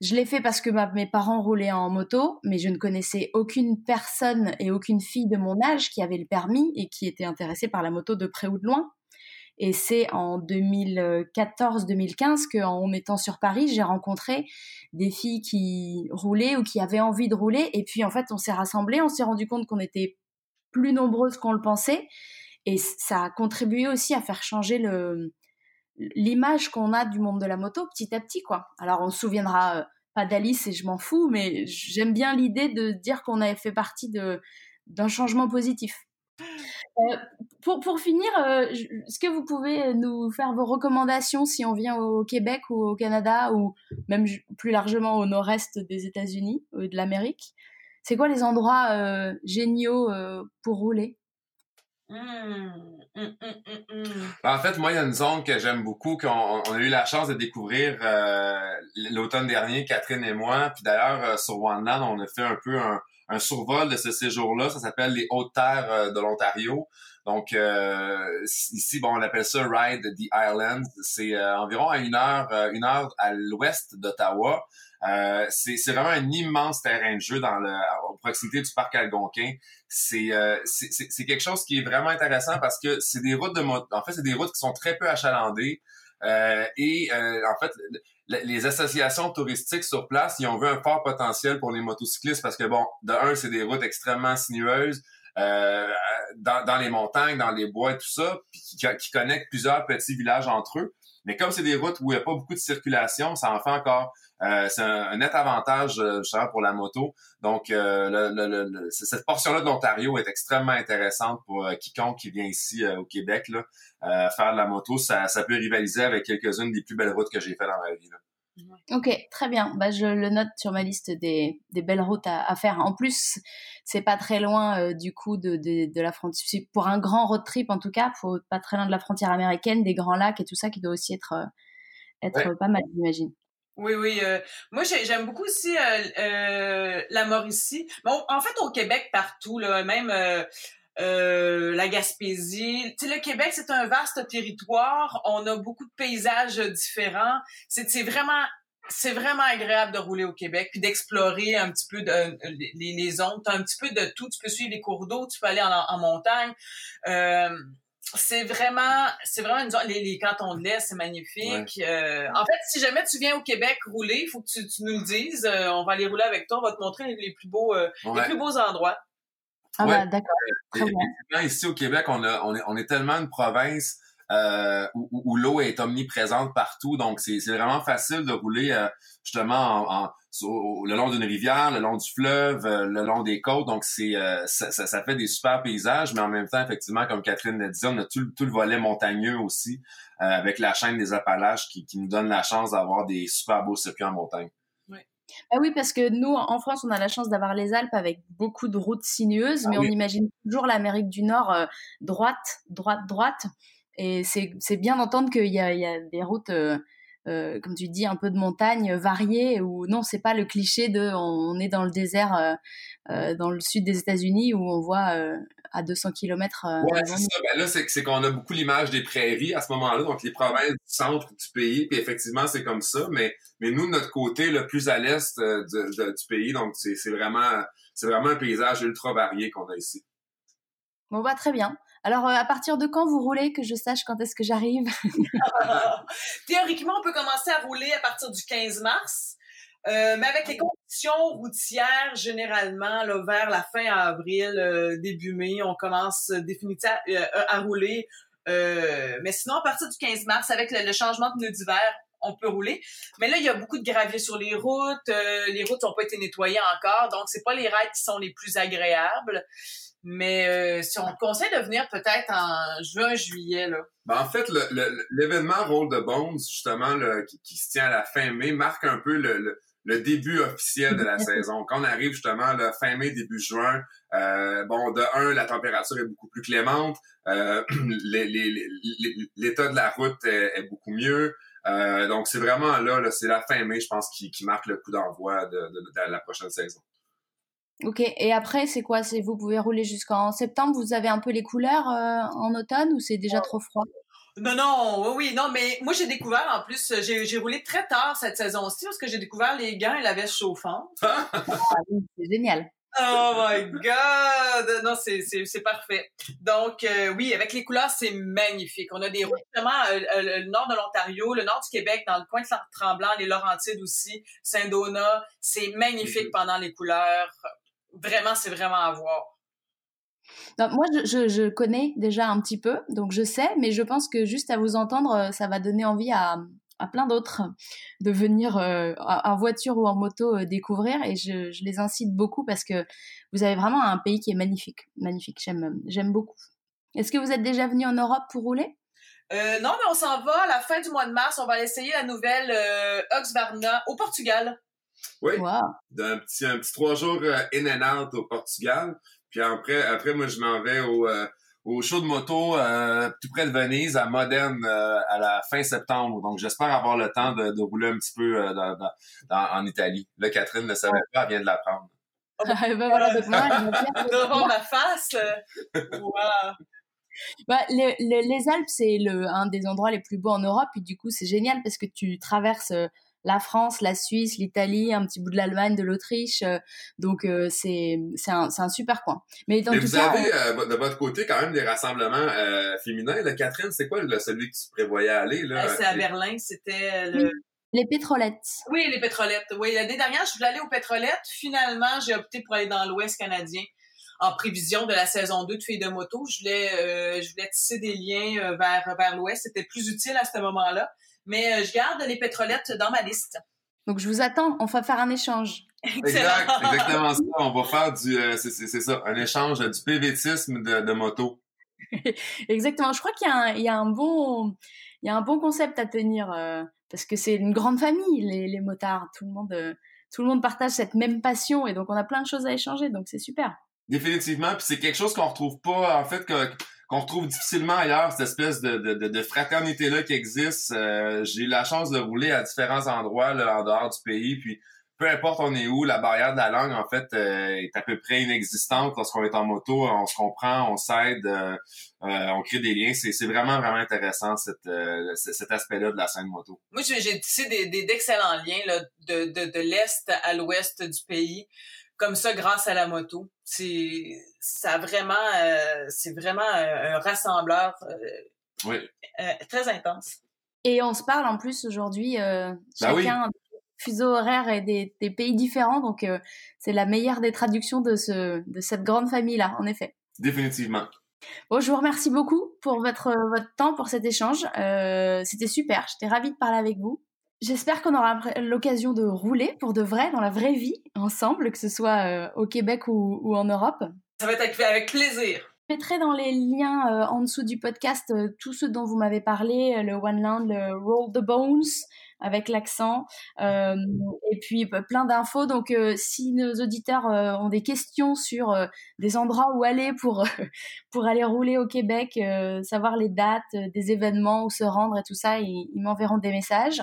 je l'ai fait parce que mes parents roulaient en moto, mais je ne connaissais aucune personne et aucune fille de mon âge qui avait le permis et qui était intéressée par la moto de près ou de loin. Et c'est en 2014-2015 qu'en étant sur Paris, j'ai rencontré des filles qui roulaient ou qui avaient envie de rouler. Et puis en fait, on s'est rassemblés, on s'est rendu compte qu'on était plus nombreuses qu'on le pensait. Et ça a contribué aussi à faire changer l'image qu'on a du monde de la moto petit à petit quoi. Alors on se souviendra euh, pas d'Alice et je m'en fous, mais j'aime bien l'idée de dire qu'on avait fait partie d'un changement positif. Euh, pour, pour finir, euh, est-ce que vous pouvez nous faire vos recommandations si on vient au Québec ou au Canada ou même plus largement au nord-est des États-Unis ou de l'Amérique? C'est quoi les endroits géniaux pour rouler? Mmh, mmh, mmh, ben, en fait, moi, il y a une zone que j'aime beaucoup, qu'on on a eu la chance de découvrir euh, l'automne dernier, Catherine et moi. Puis d'ailleurs, euh, sur One Land, on a fait un peu un, un survol de ce séjour-là. Ça s'appelle les Hautes Terres euh, de l'Ontario. Donc ici, bon, on appelle ça Ride the Island. C'est environ à une heure, une heure à l'ouest d'Ottawa. Euh, c'est vraiment un immense terrain de jeu dans le, proximité du parc Algonquin. Euh, c'est c'est quelque chose qui est vraiment intéressant parce que c'est des routes de en fait c'est des routes qui sont très peu achalandées euh, et euh, en fait les associations touristiques sur place ils ont vu un fort potentiel pour les motocyclistes parce que bon de un c'est des routes extrêmement sinueuses euh, dans, les montagnes, dans les bois et tout ça, puis qui, qui connectent plusieurs petits villages entre eux. Mais comme c'est des routes où il n'y a pas beaucoup de circulation, ça en fait encore euh, c'est un, net avantage euh, pour la moto. Donc, euh, le, le, cette portion-là de l'Ontario est extrêmement intéressante pour quiconque qui vient ici au Québec là, faire de la moto. Ça, ça peut rivaliser avec quelques-unes des plus belles routes que j'ai faites dans ma vie. Là. Ok, très bien. Bah, je le note sur ma liste des, des belles routes à, à, faire. En plus, c'est pas très loin du coup de, de, de la frontière. Pour un grand road trip, en tout cas, faut pas très loin de la frontière américaine, des grands lacs et tout ça qui doit aussi être être pas mal, j'imagine. Oui, oui. Euh, moi, j'aime beaucoup aussi euh, euh, la Mauricie. Bon, en fait, au Québec, partout, là, même la Gaspésie. Tu sais, le Québec, c'est un vaste territoire. On a beaucoup de paysages différents. C'est vraiment c'est vraiment agréable de rouler au Québec puis d'explorer un petit peu de, les, les zones. Tu un petit peu de tout. Tu peux suivre les cours d'eau, tu peux aller en, en montagne. C'est vraiment, c'est vraiment une les, les cantons de l'Est, c'est magnifique. Euh, en fait, si jamais tu viens au Québec rouler, il faut que tu, tu, nous le dises. Euh, on va aller rouler avec toi, on va te montrer les, plus beaux, euh, les plus beaux endroits. Ah ouais. d'accord. Ici au Québec, on, a, on, est, on est tellement une province euh, où, où l'eau est omniprésente partout. Donc, c'est vraiment facile de rouler euh, justement en, le long d'une rivière, le long du fleuve, euh, le long des côtes. Donc, c'est ça, ça, fait des super paysages, mais en même temps, effectivement, comme Catherine l'a dit, on a tout, tout, le volet montagneux aussi, avec la chaîne des Appalaches qui, qui nous donne la chance d'avoir des super beaux circuits en montagne. Bah oui, parce que nous, en France, on a la chance d'avoir les Alpes avec beaucoup de routes sinueuses, ah mais on imagine toujours l'Amérique du Nord droite, droite, droite. Et c'est bien d'entendre qu'il y a, y a des routes, euh, euh, comme tu dis, un peu de montagne variées, où non, c'est pas le cliché de on, est dans le désert euh, euh dans le sud des États-Unis où on voit euh, à 200 km. ouais, c'est ça. Ben là, c'est qu'on a beaucoup l'image des prairies à ce moment-là, donc les provinces du centre du pays, puis effectivement, c'est comme ça. Mais, mais nous, de notre côté, le plus à l'est du, du pays, donc c'est vraiment, c'est vraiment un paysage ultra varié qu'on a ici. Bon, bah, très bien. Alors, euh, à partir de quand vous roulez, que je sache quand est-ce que j'arrive? Théoriquement, on peut commencer à rouler à partir du 15 mars. Euh, mais avec les conditions routières, généralement, là, vers la fin avril, euh, début mai, on commence définitivement à rouler. mais sinon, à partir du 15 mars, avec le, changement de pneus d'hiver, on peut rouler. Mais là, il y a beaucoup de gravier sur les routes. les routes n'ont pas été nettoyées encore, donc c'est pas les rides qui sont les plus agréables. Mais euh, si on te conseille de venir peut-être en juin, juillet, là. Ben, en fait, l'événement Roll de Bones, justement, qui, se tient à la fin mai, marque un peu le, début officiel de la saison. Quand on arrive justement le fin mai, début juin, euh, bon, de un, la température est beaucoup plus clémente, euh, l'état de la route est, beaucoup mieux. donc c'est vraiment là, c'est la fin mai, je pense, qui, marque le coup d'envoi de la prochaine saison. Ok, et après, c'est quoi? C'est Vous pouvez rouler jusqu'en septembre Vous avez un peu les couleurs euh, en automne ou c'est déjà trop froid? Non, non, oui, oui, non, mais moi j'ai découvert en plus, j'ai roulé très tard cette saison-ci parce que j'ai découvert les gants et la veste chauffante. ah oui, c'est génial. Oh my God! Non, c'est parfait. Donc, euh, oui, avec les couleurs, c'est magnifique. On a des routes, justement, euh, euh, le nord de l'Ontario, le nord du Québec, dans le coin de Saint-Tremblant, les Laurentides aussi, Saint-Donat. C'est magnifique pendant les couleurs. Vraiment, c'est vraiment à voir. moi, je, je, connais déjà un petit peu, donc je sais, mais je pense que juste à vous entendre, ça va donner envie à, à plein d'autres de venir euh, en voiture ou en moto euh, découvrir et je, je, les incite beaucoup parce que vous avez vraiment un pays qui est magnifique, magnifique. J'aime, j'aime beaucoup. Est-ce que vous êtes déjà venu en Europe pour rouler? Euh, Non, mais on s'en va à la fin du mois de mars. On va essayer la nouvelle euh, Oxvarna au Portugal. Oui. Wow. Un petit, un petit trois jours in and out au Portugal. Puis après, après moi, je m'en vais au au show de moto euh, tout près de Venise, à Modène, euh, à la fin septembre. Donc, j'espère avoir le temps de, de rouler un petit peu euh, dans, dans, en Italie. Là, Catherine ne savait pas, elle vient de l'apprendre. ben voilà, donc moi, devant ma face. Bah, le, les Alpes, c'est le, un des endroits les plus beaux en Europe. Et du coup, c'est génial parce que tu traverses la France, la Suisse, l'Italie, un petit bout de l'Allemagne, de l'Autriche. Euh, donc euh, c'est c'est un, un super coin. Mais, dans vous avez euh, de votre côté quand même des rassemblements féminins. Là, Catherine, c'est quoi celui que tu prévoyais aller là? C'est à Berlin. C'était le... Les pétrolettes. Oui, les pétrolettes. Oui, l'année dernière, je voulais aller aux pétrolettes. Finalement, j'ai opté pour aller dans l'Ouest canadien en prévision de la saison 2 de Filles de moto. Je voulais, je voulais tisser des liens vers, vers l'Ouest. C'était plus utile à ce moment-là. Mais euh, je garde les pétrolettes dans ma liste. Donc, je vous attends. On va faire un échange. Exact, exactement ça. On va faire du, euh, c'est ça, un échange du PVTisme de, de moto. exactement. Je crois qu'il y, y, a un bon, il y a un bon concept à tenir euh, parce que c'est une grande famille, les, les motards. Tout le monde, tout le monde partage cette même passion et donc on a plein de choses à échanger. Donc c'est super. Définitivement. Puis c'est quelque chose qu'on retrouve pas, en fait, que qu'on retrouve difficilement ailleurs, cette espèce de, de, de fraternité-là qui existe. Euh, j'ai eu la chance de rouler à différents endroits là, en dehors du pays, puis peu importe on est où, la barrière de la langue, en fait, euh, est à peu près inexistante lorsqu'on est en moto. On se comprend, on s'aide, euh, on crée des liens. C'est vraiment, vraiment intéressant cette, cet aspect-là de la scène moto. Moi, j'ai tissé d'excellents liens là, de, de, de l'Est à l'Ouest du pays comme ça grâce à la moto. C'est ça vraiment euh, c'est vraiment un, rassembleur euh, euh, très intense. Et on se parle en plus aujourd'hui bah chacun des fuseaux horaires et des, des pays différents donc c'est la meilleure des traductions de ce de cette grande famille là en effet. Définitivement. Bon, je vous remercie beaucoup pour votre votre temps pour cet échange. C'était super. J'étais ravie de parler avec vous. J'espère qu'on aura l'occasion de rouler pour de vrai, dans la vraie vie, ensemble, que ce soit euh, au Québec ou, en Europe. Ça va être avec plaisir. Je mettrai dans les liens euh, en dessous du podcast euh, tout ce dont vous m'avez parlé, le One Land, le Roll the Bones, avec l'accent, euh, et puis bah, plein d'infos. Donc, euh, si nos auditeurs euh, ont des questions sur des endroits où aller pour pour aller rouler au Québec, savoir les dates des événements où se rendre et tout ça, ils, ils m'enverront des messages.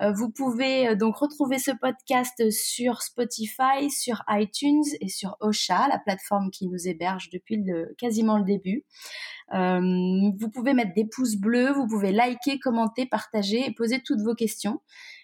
vous pouvez donc retrouver ce podcast sur Spotify, sur iTunes et sur Osha, la plateforme qui nous héberge depuis le, quasiment le début. Euh, vous pouvez mettre des pouces bleus, vous pouvez liker, commenter, partager et poser toutes vos questions.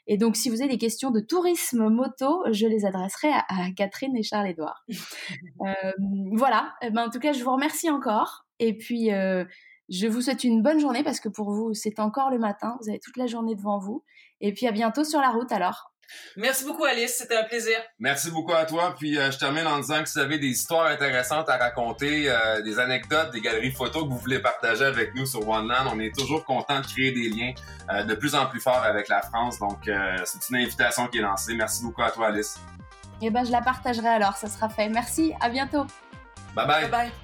Et donc, si vous avez des questions de tourisme moto, je les adresserai à, Catherine et Charles-Édouard. euh, voilà. Eh ben, en tout cas, je vous remercie encore. Et puis, euh, je vous souhaite une bonne journée parce que pour vous, c'est encore le matin. Vous avez toute la journée devant vous. Et puis, à bientôt sur la route alors. Merci beaucoup, Alice. C'était un plaisir. Merci beaucoup à toi. Puis euh, je termine en disant que si vous avez des histoires intéressantes à raconter, euh, des anecdotes, des galeries photos que vous voulez partager avec nous sur OneLand, on est toujours content de créer des liens euh, de plus en plus forts avec la France. Donc, c'est une invitation qui est lancée. Merci beaucoup à toi, Alice. Eh ben, je la partagerai alors. Ça sera fait. Merci. À bientôt. Bye bye. Bye bye.